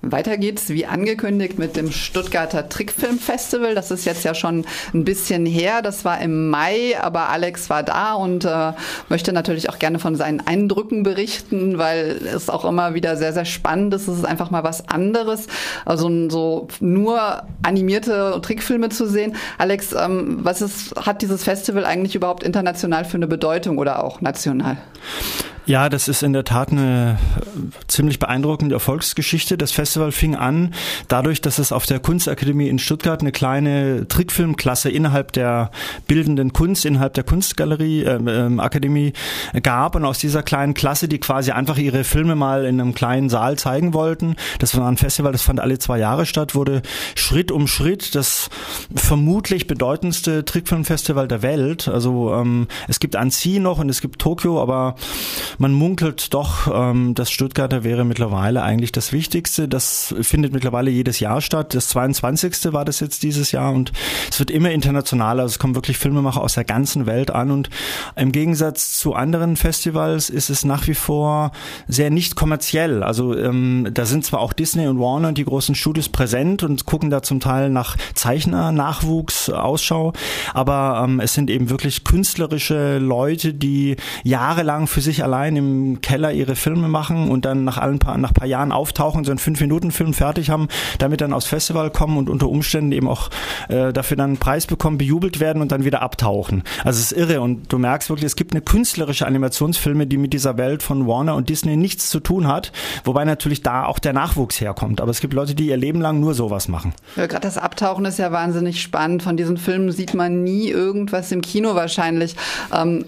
Weiter geht's wie angekündigt mit dem Stuttgarter Trickfilmfestival. Das ist jetzt ja schon ein bisschen her. Das war im Mai, aber Alex war da und äh, möchte natürlich auch gerne von seinen Eindrücken berichten, weil es auch immer wieder sehr, sehr spannend ist. Es ist einfach mal was anderes. Also so nur animierte Trickfilme zu sehen. Alex, ähm, was ist, hat dieses Festival eigentlich überhaupt international für eine Bedeutung oder auch national? Ja, das ist in der Tat eine ziemlich beeindruckende Erfolgsgeschichte. Das Festival fing an dadurch, dass es auf der Kunstakademie in Stuttgart eine kleine Trickfilmklasse innerhalb der bildenden Kunst, innerhalb der Kunstgalerie, äh, äh, Akademie gab. Und aus dieser kleinen Klasse, die quasi einfach ihre Filme mal in einem kleinen Saal zeigen wollten, das war ein Festival, das fand alle zwei Jahre statt, wurde Schritt um Schritt das vermutlich bedeutendste Trickfilmfestival der Welt. Also ähm, es gibt Annecy noch und es gibt Tokio, aber man munkelt doch, ähm, das Stuttgarter wäre mittlerweile eigentlich das Wichtigste. Das findet mittlerweile jedes Jahr statt. Das 22. war das jetzt dieses Jahr und es wird immer internationaler. Also es kommen wirklich Filmemacher aus der ganzen Welt an und im Gegensatz zu anderen Festivals ist es nach wie vor sehr nicht kommerziell. Also ähm, da sind zwar auch Disney und Warner die großen Studios präsent und gucken da zum Teil nach Zeichner, Nachwuchs, Ausschau, aber ähm, es sind eben wirklich künstlerische Leute, die jahrelang für sich allein allein im Keller ihre Filme machen und dann nach ein paar, nach paar Jahren auftauchen, so einen Fünf-Minuten-Film fertig haben, damit dann aufs Festival kommen und unter Umständen eben auch äh, dafür dann einen Preis bekommen, bejubelt werden und dann wieder abtauchen. Also es ist irre und du merkst wirklich, es gibt eine künstlerische Animationsfilme, die mit dieser Welt von Warner und Disney nichts zu tun hat, wobei natürlich da auch der Nachwuchs herkommt. Aber es gibt Leute, die ihr Leben lang nur sowas machen. Ja, Gerade das Abtauchen ist ja wahnsinnig spannend. Von diesen Filmen sieht man nie irgendwas im Kino wahrscheinlich. Ähm,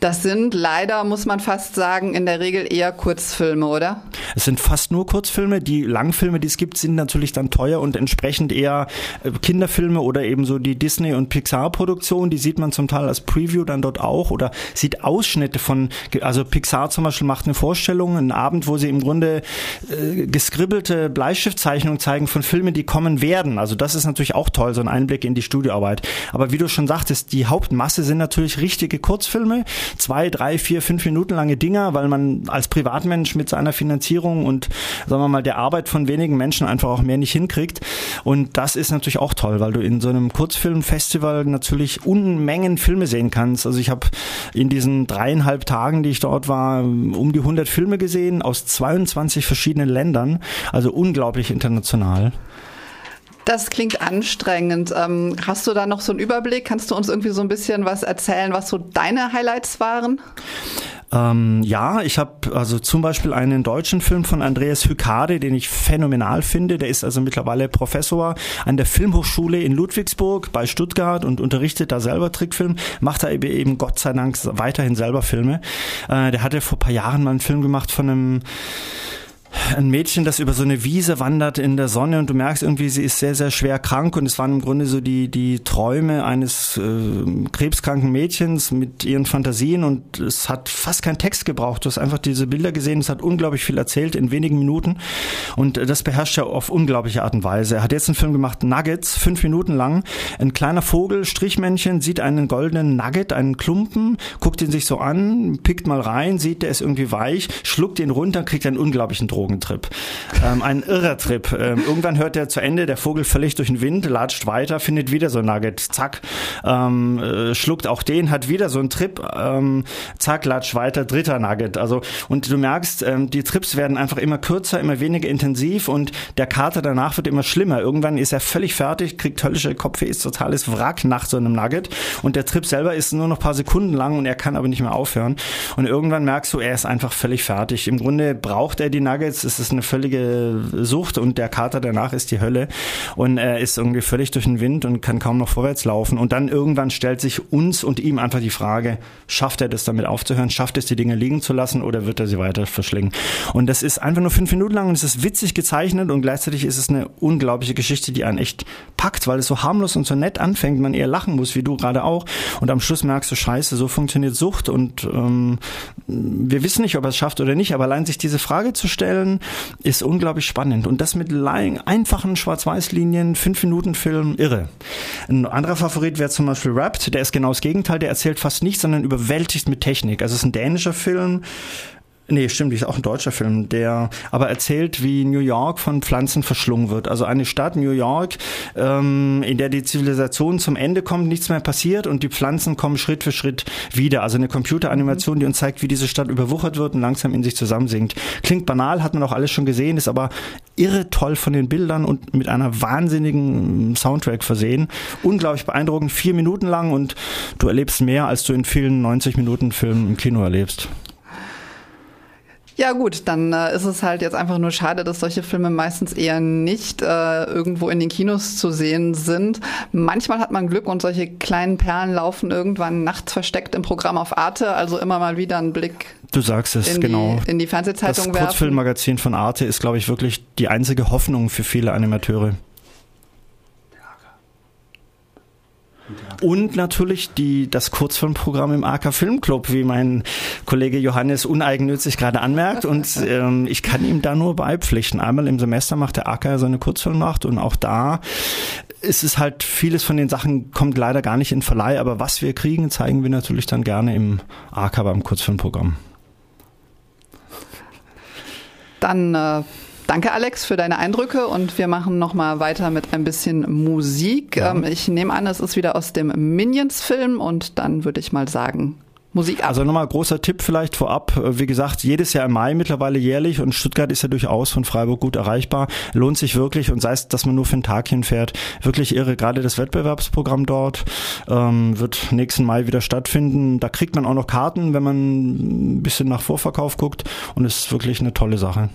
das sind leider, muss man fast sagen, in der Regel eher Kurzfilme, oder? Es sind fast nur Kurzfilme. Die Langfilme, die es gibt, sind natürlich dann teuer und entsprechend eher äh, Kinderfilme oder eben so die Disney- und Pixar-Produktion. Die sieht man zum Teil als Preview dann dort auch oder sieht Ausschnitte von, also Pixar zum Beispiel macht eine Vorstellung, einen Abend, wo sie im Grunde äh, geskribbelte Bleistiftzeichnungen zeigen von Filmen, die kommen werden. Also das ist natürlich auch toll, so ein Einblick in die Studioarbeit. Aber wie du schon sagtest, die Hauptmasse sind natürlich richtige Kurzfilme zwei, drei, vier, fünf Minuten lange Dinger, weil man als Privatmensch mit seiner Finanzierung und sagen wir mal der Arbeit von wenigen Menschen einfach auch mehr nicht hinkriegt. Und das ist natürlich auch toll, weil du in so einem Kurzfilmfestival natürlich Unmengen Filme sehen kannst. Also ich habe in diesen dreieinhalb Tagen, die ich dort war, um die 100 Filme gesehen aus 22 verschiedenen Ländern. Also unglaublich international. Das klingt anstrengend. Ähm, hast du da noch so einen Überblick? Kannst du uns irgendwie so ein bisschen was erzählen, was so deine Highlights waren? Ähm, ja, ich habe also zum Beispiel einen deutschen Film von Andreas Hykade, den ich phänomenal finde. Der ist also mittlerweile Professor an der Filmhochschule in Ludwigsburg bei Stuttgart und unterrichtet da selber Trickfilm, macht da eben Gott sei Dank weiterhin selber Filme. Äh, der hatte vor paar Jahren mal einen Film gemacht von einem ein Mädchen, das über so eine Wiese wandert in der Sonne und du merkst irgendwie, sie ist sehr, sehr schwer krank und es waren im Grunde so die, die Träume eines äh, krebskranken Mädchens mit ihren Fantasien und es hat fast keinen Text gebraucht. Du hast einfach diese Bilder gesehen, es hat unglaublich viel erzählt in wenigen Minuten und das beherrscht er auf unglaubliche Art und Weise. Er hat jetzt einen Film gemacht, Nuggets, fünf Minuten lang. Ein kleiner Vogel, Strichmännchen, sieht einen goldenen Nugget, einen Klumpen, guckt ihn sich so an, pickt mal rein, sieht, der ist irgendwie weich, schluckt ihn runter, kriegt einen unglaublichen Drogen. Drogentrip. Ähm, ein irrer Trip. Ähm, irgendwann hört er zu Ende, der Vogel völlig durch den Wind, latscht weiter, findet wieder so ein Nugget, zack, ähm, äh, schluckt auch den, hat wieder so einen Trip, ähm, zack, latscht weiter, dritter Nugget. Also, und du merkst, ähm, die Trips werden einfach immer kürzer, immer weniger intensiv und der Kater danach wird immer schlimmer. Irgendwann ist er völlig fertig, kriegt höllische Kopfweh, ist totales Wrack nach so einem Nugget und der Trip selber ist nur noch paar Sekunden lang und er kann aber nicht mehr aufhören. Und irgendwann merkst du, er ist einfach völlig fertig. Im Grunde braucht er die Nuggets, ist es eine völlige Sucht und der Kater danach ist die Hölle und er ist irgendwie völlig durch den Wind und kann kaum noch vorwärts laufen. Und dann irgendwann stellt sich uns und ihm einfach die Frage, schafft er das damit aufzuhören? Schafft es, die Dinge liegen zu lassen oder wird er sie weiter verschlingen? Und das ist einfach nur fünf Minuten lang und es ist witzig gezeichnet und gleichzeitig ist es eine unglaubliche Geschichte, die einen echt packt, weil es so harmlos und so nett anfängt, man eher lachen muss, wie du gerade auch. Und am Schluss merkst du, scheiße, so funktioniert Sucht und ähm, wir wissen nicht, ob er es schafft oder nicht, aber allein sich diese Frage zu stellen, Ist unglaublich spannend. Und das mit einfachen Schwarz-Weiß-Linien, fünf Minuten Film, irre. Ein anderer Favorit wäre zum Beispiel Wrapped, der ist genau das Gegenteil, der erzählt fast nichts, sondern überwältigt mit Technik. Also es ist ein dänischer Film, Nee, stimmt, ist auch ein deutscher Film, der aber erzählt, wie New York von Pflanzen verschlungen wird. Also eine Stadt, New York, ähm, in der die Zivilisation zum Ende kommt, nichts mehr passiert und die Pflanzen kommen Schritt für Schritt wieder. Also eine Computeranimation, die uns zeigt, wie diese Stadt überwuchert wird und langsam in sich zusammensinkt. Klingt banal, hat man auch alles schon gesehen, ist aber irre toll von den Bildern und mit einer wahnsinnigen Soundtrack versehen. Unglaublich beeindruckend, vier Minuten lang und du erlebst mehr, als du in vielen 90 Minuten Filmen im Kino erlebst. Ja gut, dann äh, ist es halt jetzt einfach nur schade, dass solche Filme meistens eher nicht äh, irgendwo in den Kinos zu sehen sind. Manchmal hat man Glück und solche kleinen Perlen laufen irgendwann nachts versteckt im Programm auf Arte, also immer mal wieder einen Blick. Du sagst es, in genau. Die, in die Fernsehzeitung das werfen. Kurzfilmmagazin von Arte ist, glaube ich, wirklich die einzige Hoffnung für viele Animateure. Und natürlich die, das Kurzfilmprogramm im AK Filmclub, wie mein Kollege Johannes uneigennützig gerade anmerkt. Und ähm, ich kann ihm da nur beipflichten. Einmal im Semester macht der AK seine Kurzfilmnacht und auch da ist es halt, vieles von den Sachen kommt leider gar nicht in Verleih, aber was wir kriegen, zeigen wir natürlich dann gerne im AK beim Kurzfilmprogramm. Dann äh Danke, Alex, für deine Eindrücke und wir machen nochmal weiter mit ein bisschen Musik. Ja. Ähm, ich nehme an, es ist wieder aus dem Minions-Film und dann würde ich mal sagen, Musik ab. Also nochmal großer Tipp vielleicht vorab. Wie gesagt, jedes Jahr im Mai mittlerweile jährlich und Stuttgart ist ja durchaus von Freiburg gut erreichbar. Lohnt sich wirklich und sei es, dass man nur für einen Tag hinfährt, wirklich irre. Gerade das Wettbewerbsprogramm dort ähm, wird nächsten Mai wieder stattfinden. Da kriegt man auch noch Karten, wenn man ein bisschen nach Vorverkauf guckt und es ist wirklich eine tolle Sache.